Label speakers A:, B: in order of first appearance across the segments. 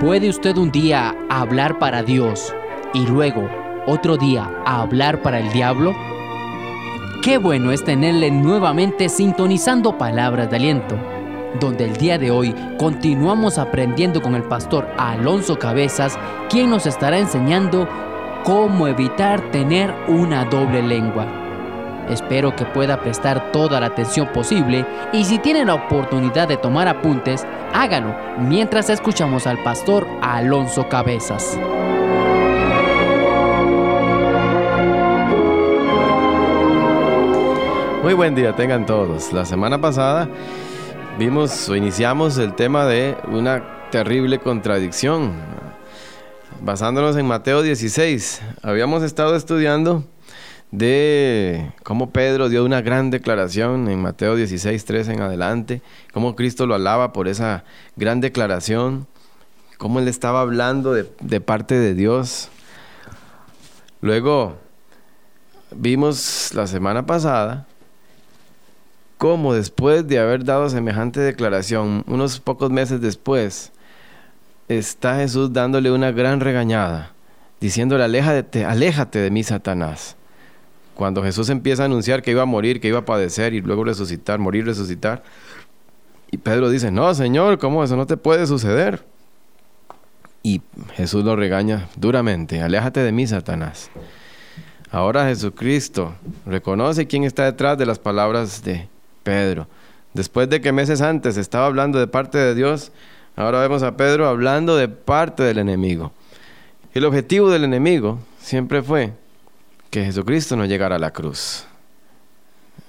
A: ¿Puede usted un día hablar para Dios y luego otro día hablar para el diablo? Qué bueno es tenerle nuevamente sintonizando palabras de aliento, donde el día de hoy continuamos aprendiendo con el pastor Alonso Cabezas, quien nos estará enseñando cómo evitar tener una doble lengua. Espero que pueda prestar toda la atención posible y si tiene la oportunidad de tomar apuntes, hágalo mientras escuchamos al pastor Alonso Cabezas.
B: Muy buen día tengan todos. La semana pasada vimos o iniciamos el tema de una terrible contradicción. Basándonos en Mateo 16, habíamos estado estudiando de cómo Pedro dio una gran declaración en Mateo 16, 3 en adelante, cómo Cristo lo alaba por esa gran declaración, cómo él estaba hablando de, parte de Dios. Luego vimos la semana pasada cómo después de haber dado semejante declaración, unos pocos meses después, está Jesús dándole una gran regañada, diciéndole, aléjate, aléjate de mí, Satanás. Cuando Jesús empieza a anunciar que iba a morir, que iba a padecer y luego resucitar, morir, resucitar. Y Pedro dice, no, Señor, ¿cómo eso no te puede suceder? Y Jesús lo regaña duramente, aléjate de mí, Satanás. Ahora Jesucristo reconoce quién está detrás de las palabras de Pedro. Después de que meses antes estaba hablando de parte de Dios, ahora vemos a Pedro hablando de parte del enemigo. El objetivo del enemigo siempre fue que Jesucristo no llegara a la cruz.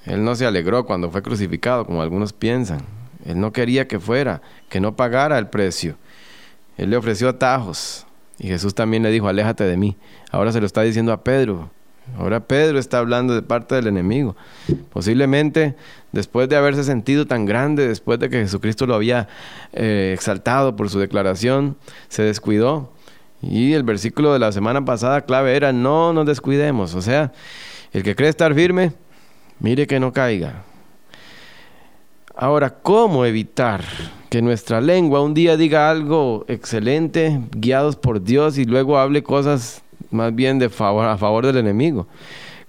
B: Él no se alegró cuando fue crucificado, como algunos piensan. Él no quería que fuera, que no pagara el precio. Él le ofreció atajos. Y Jesús también le dijo, aléjate de mí. Ahora se lo está diciendo a Pedro. Ahora Pedro está hablando de parte del enemigo. Posiblemente después de haberse sentido tan grande, después de que Jesucristo lo había eh, exaltado por su declaración, se descuidó y el versículo de la semana pasada clave era, no nos descuidemos. O sea, el que cree estar firme, mire que no caiga. Ahora, ¿cómo evitar que nuestra lengua un día diga algo excelente, guiados por Dios, y luego hable cosas más bien a favor del enemigo?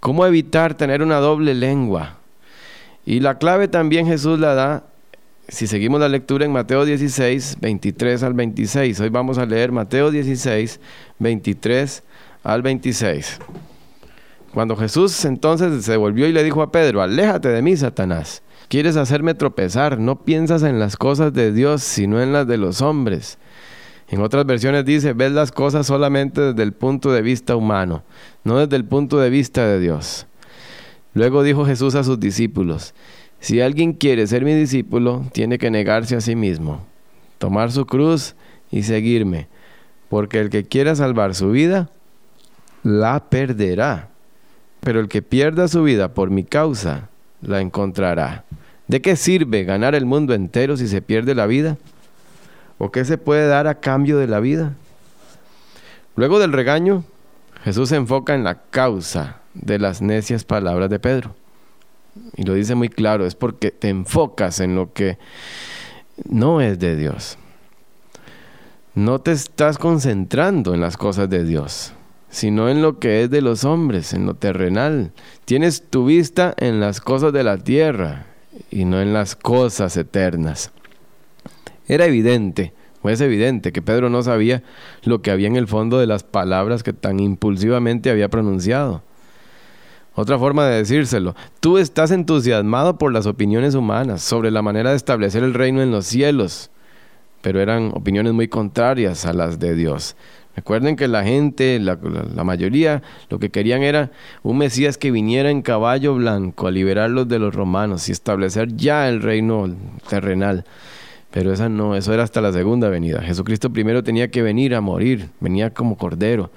B: ¿Cómo evitar tener una doble lengua? Y la clave también Jesús la da si seguimos la lectura en Mateo 16, 23 al 26, hoy vamos a leer Mateo 16, 23 al 26. Cuando Jesús entonces se volvió y le dijo a Pedro, aléjate de mí, Satanás. Quieres hacerme tropezar, no piensas en las cosas de Dios, sino en las de los hombres. En otras versiones dice, ves las cosas solamente desde el punto de vista humano, no desde el punto de vista de Dios. Luego dijo Jesús a sus discípulos, si alguien quiere ser mi discípulo, tiene que negarse a sí mismo, tomar su cruz y seguirme, porque el que quiera salvar su vida, la perderá, pero el que pierda su vida por mi causa, la encontrará. ¿De qué sirve ganar el mundo entero si se pierde la vida? ¿O qué se puede dar a cambio de la vida? Luego del regaño, Jesús se enfoca en la causa de las necias palabras de Pedro y lo dice muy claro, es porque te enfocas en lo que no es de Dios. No te estás concentrando en las cosas de Dios, sino en lo que es de los hombres, en lo terrenal. Tienes tu vista en las cosas de la tierra y no en las cosas eternas. Era evidente, o es evidente, que Pedro no sabía lo que había en el fondo de las palabras que tan impulsivamente había pronunciado. Otra forma de decírselo, tú estás entusiasmado por las opiniones humanas sobre la manera de establecer el reino en los cielos, pero eran opiniones muy contrarias a las de Dios. Recuerden que la gente, la, mayoría, lo que querían era un Mesías que viniera en caballo blanco a liberarlos de los romanos y establecer ya el reino terrenal. Pero esa no, eso era hasta la segunda venida. Jesucristo primero tenía que venir a morir, venía como cordero.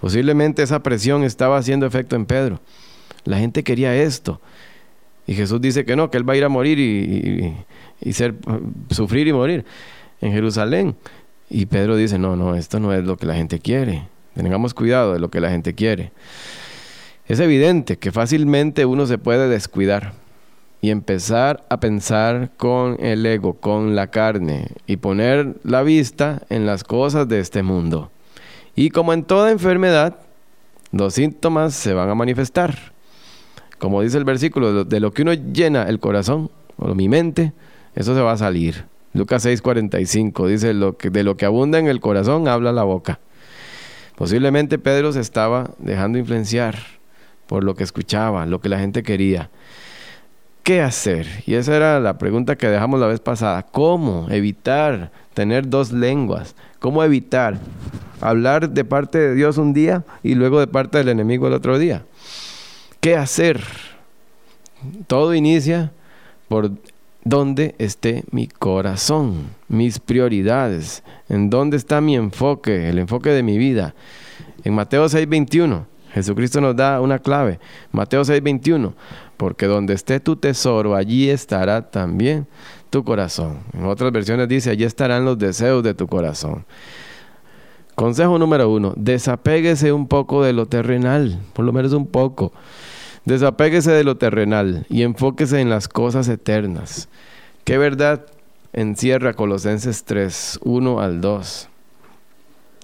B: Posiblemente esa presión estaba haciendo efecto en Pedro. La gente quería esto. Y Jesús dice que no, que Él va a ir a morir y, ser, sufrir y morir en Jerusalén. Y Pedro dice, no, no, esto no es lo que la gente quiere. Tengamos cuidado de lo que la gente quiere. Es evidente que fácilmente uno se puede descuidar. y empezar a pensar con el ego, con la carne y poner la vista en las cosas de este mundo. Y como en toda enfermedad, los síntomas se van a manifestar. Como dice el versículo, de lo que uno llena el corazón o mi mente, eso se va a salir. Lucas 6:45 dice, lo que, de lo que abunda en el corazón habla la boca. Posiblemente Pedro se estaba dejando influenciar por lo que escuchaba, lo que la gente quería. ¿Qué hacer? Y esa era la pregunta que dejamos la vez pasada. ¿Cómo evitar tener dos lenguas? ¿Cómo evitar hablar de parte de Dios un día y luego de parte del enemigo el otro día? ¿Qué hacer? Todo inicia por dónde esté mi corazón, mis prioridades, en dónde está mi enfoque, el enfoque de mi vida. En Mateo 6:21, Jesucristo nos da una clave. Mateo 6:21, porque donde esté tu tesoro, allí estará también tu corazón. En otras versiones dice, allí estarán los deseos de tu corazón. Consejo número uno, desapéguese un poco de lo terrenal, por lo menos un poco. Desapéguese de lo terrenal y enfóquese en las cosas eternas. ¿Qué verdad encierra Colosenses 3, 1 al 2?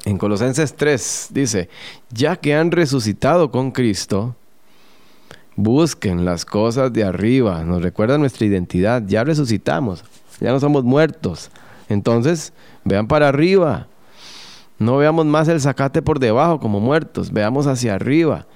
B: En Colosenses 3 dice, ya que han resucitado con Cristo, Busquen las cosas de arriba. Nos recuerda nuestra identidad. Ya resucitamos. Ya no somos muertos. Entonces, vean para arriba. No veamos más el zacate por debajo como muertos. Veamos hacia arriba.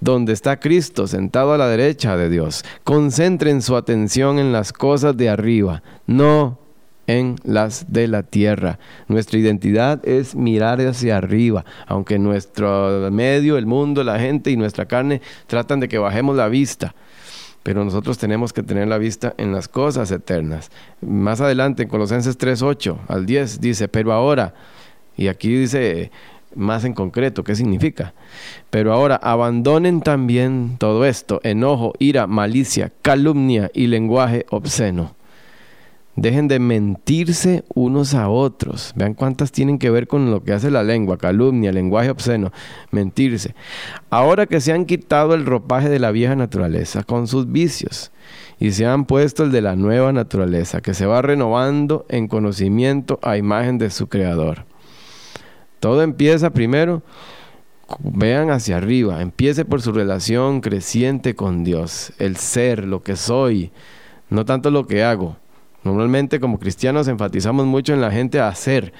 B: Donde está Cristo sentado a la derecha de Dios. Concentren su atención en las cosas de arriba. No en las de la tierra. Nuestra identidad es mirar hacia arriba, aunque nuestro medio, el mundo, la gente y nuestra carne tratan de que bajemos la vista. Pero nosotros tenemos que tener la vista en las cosas eternas. Más adelante, en Colosenses 3:8 al 10, dice, pero ahora, y aquí dice más en concreto, ¿qué significa? Pero ahora abandonen también todo esto, enojo, ira, malicia, calumnia y lenguaje obsceno Dejen de mentirse unos a otros. Vean cuántas tienen que ver con lo que hace la lengua, calumnia, lenguaje obsceno, mentirse. Ahora que se han quitado el ropaje de la vieja naturaleza con sus vicios y se han puesto el de la nueva naturaleza, que se va renovando en conocimiento a imagen de su creador. Todo empieza primero, vean hacia arriba, empiece por su relación creciente con Dios, el ser, lo que soy, no tanto lo que hago. Normalmente como cristianos enfatizamos mucho en la gente hacer,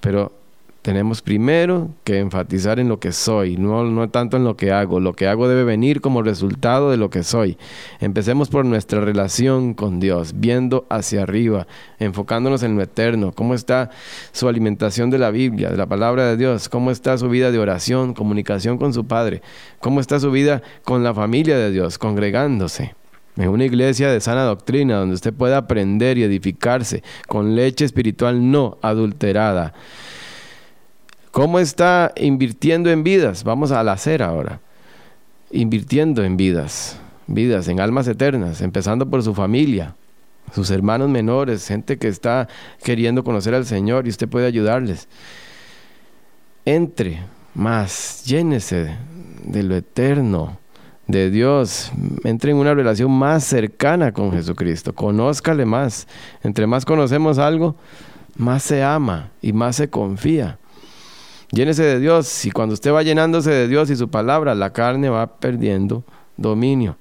B: pero tenemos primero que enfatizar en lo que soy, no, no tanto en lo que hago. Lo que hago debe venir como resultado de lo que soy. Empecemos por nuestra relación con Dios, viendo hacia arriba, enfocándonos en lo eterno. ¿Cómo está su alimentación de la Biblia, de la palabra de Dios? ¿Cómo está su vida de oración, comunicación con su Padre? ¿Cómo está su vida con la familia de Dios, congregándose? en una iglesia de sana doctrina donde usted pueda aprender y edificarse con leche espiritual no adulterada. ¿Cómo está invirtiendo en vidas? Vamos al hacer ahora. Invirtiendo en vidas, vidas, en almas eternas, empezando por su familia, sus hermanos menores, gente que está queriendo conocer al Señor y usted puede ayudarles. Entre más, llénese de lo eterno de Dios, entre en una relación más cercana con Jesucristo, conózcale más. Entre más conocemos algo, más se ama y más se confía. Llénese de Dios y cuando usted va llenándose de Dios y su palabra, la carne va perdiendo dominio.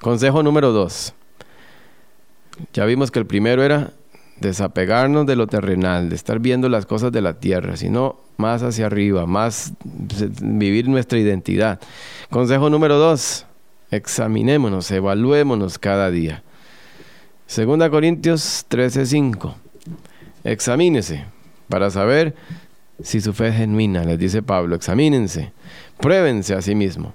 B: Consejo número dos. Ya vimos que el primero era desapegarnos de lo terrenal, de estar viendo las cosas de la tierra, sino más hacia arriba, más vivir nuestra identidad. Consejo número dos, examinémonos, evaluémonos cada día. Segunda Corintios 13:5. Examínese para saber si su fe es genuina, les dice Pablo, examínense, pruébense a sí mismo.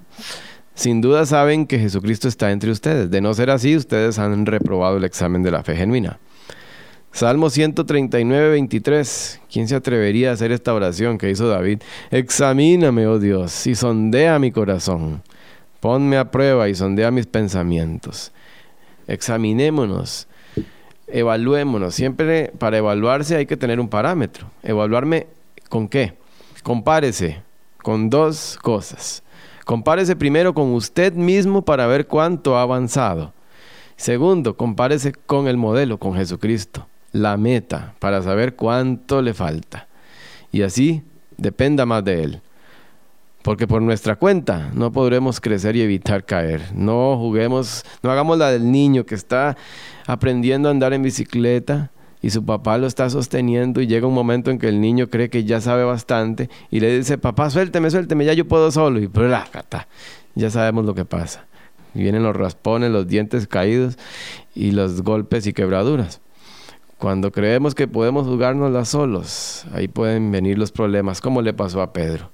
B: Sin duda saben que Jesucristo está entre ustedes. De no ser así, ustedes han reprobado el examen de la fe genuina. Salmo 139, 23. ¿Quién se atrevería a hacer esta oración que hizo David? Examíname, oh Dios, y sondea mi corazón. Ponme a prueba y sondea mis pensamientos. Examinémonos, evaluémonos. Siempre para evaluarse hay que tener un parámetro. ¿Evaluarme con qué? Compárese con dos cosas. Compárese primero con usted mismo para ver cuánto ha avanzado. Segundo, compárese con el modelo, con Jesucristo, la meta, para saber cuánto le falta. Y así dependa más de Él. Porque por nuestra cuenta no podremos crecer y evitar caer. No juguemos, no hagamos la del niño que está aprendiendo a andar en bicicleta y su papá lo está sosteniendo y llega un momento en que el niño cree que ya sabe bastante y le dice, papá, suélteme, suélteme, ya yo puedo solo. Y ya sabemos lo que pasa. vienen los raspones, los dientes caídos y los golpes y quebraduras. Cuando creemos que podemos jugárnosla solos, ahí pueden venir los problemas, como le pasó a Pedro.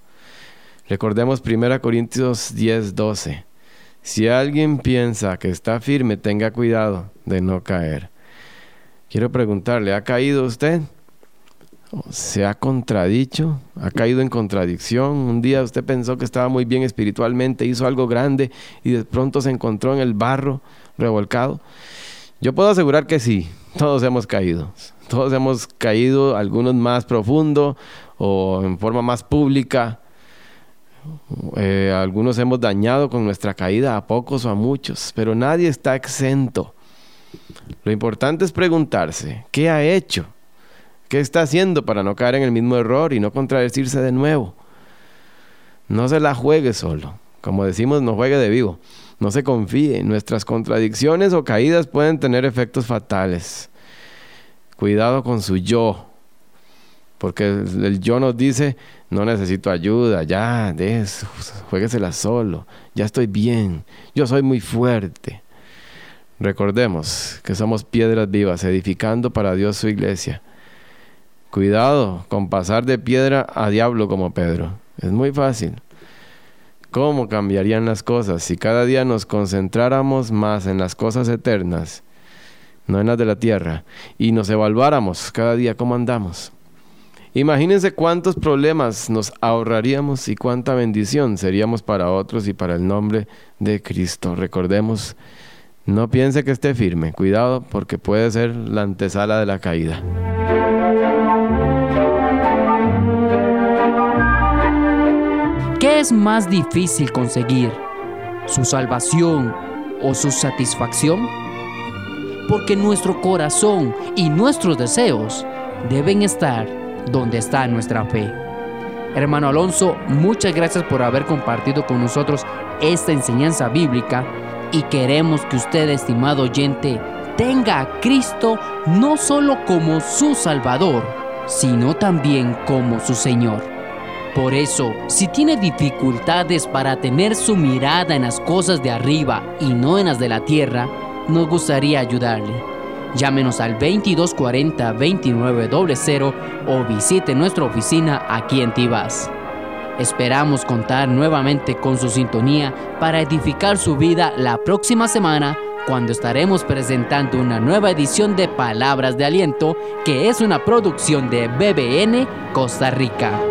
B: Recordemos 1 Corintios 10, 12. Si alguien piensa que está firme, tenga cuidado de no caer. Quiero preguntarle, ¿ha caído usted? ¿Se ha contradicho? ¿Ha caído en contradicción? Un día usted pensó que estaba muy bien espiritualmente, hizo algo grande y de pronto se encontró en el barro revolcado. Yo puedo asegurar que sí, todos hemos caído. Todos hemos caído, algunos más profundo o en forma más pública. Eh, algunos hemos dañado con nuestra caída a pocos o a muchos, pero nadie está exento. Lo importante es preguntarse, ¿qué ha hecho? ¿Qué está haciendo para no caer en el mismo error y no contradecirse de nuevo? No se la juegue solo. Como decimos, no juegue de vivo. No se confíe. Nuestras contradicciones o caídas pueden tener efectos fatales. Cuidado con su yo. Porque el yo nos dice, no necesito ayuda, ya, de eso, jueguesela solo, ya estoy bien, yo soy muy fuerte. Recordemos que somos piedras vivas, edificando para Dios su iglesia. Cuidado con pasar de piedra a diablo como Pedro. Es muy fácil. ¿Cómo cambiarían las cosas si cada día nos concentráramos más en las cosas eternas, no en las de la tierra, y nos evaluáramos cada día cómo andamos? Imagínense cuántos problemas nos ahorraríamos y cuánta bendición seríamos para otros y para el nombre de Cristo. Recordemos, no piense que esté firme, cuidado porque puede ser la antesala de la caída.
A: ¿Qué es más difícil conseguir? ¿Su salvación o su satisfacción? Porque nuestro corazón y nuestros deseos deben estar donde está nuestra fe. Hermano Alonso, muchas gracias por haber compartido con nosotros esta enseñanza bíblica y queremos que usted, estimado oyente, tenga a Cristo no solo como su Salvador, sino también como su Señor. Por eso, si tiene dificultades para tener su mirada en las cosas de arriba y no en las de la tierra, nos gustaría ayudarle. Llámenos al 2240-2900 o visite nuestra oficina aquí en Tibás. Esperamos contar nuevamente con su sintonía para edificar su vida la próxima semana cuando estaremos presentando una nueva edición de Palabras de Aliento que es una producción de BBN Costa Rica.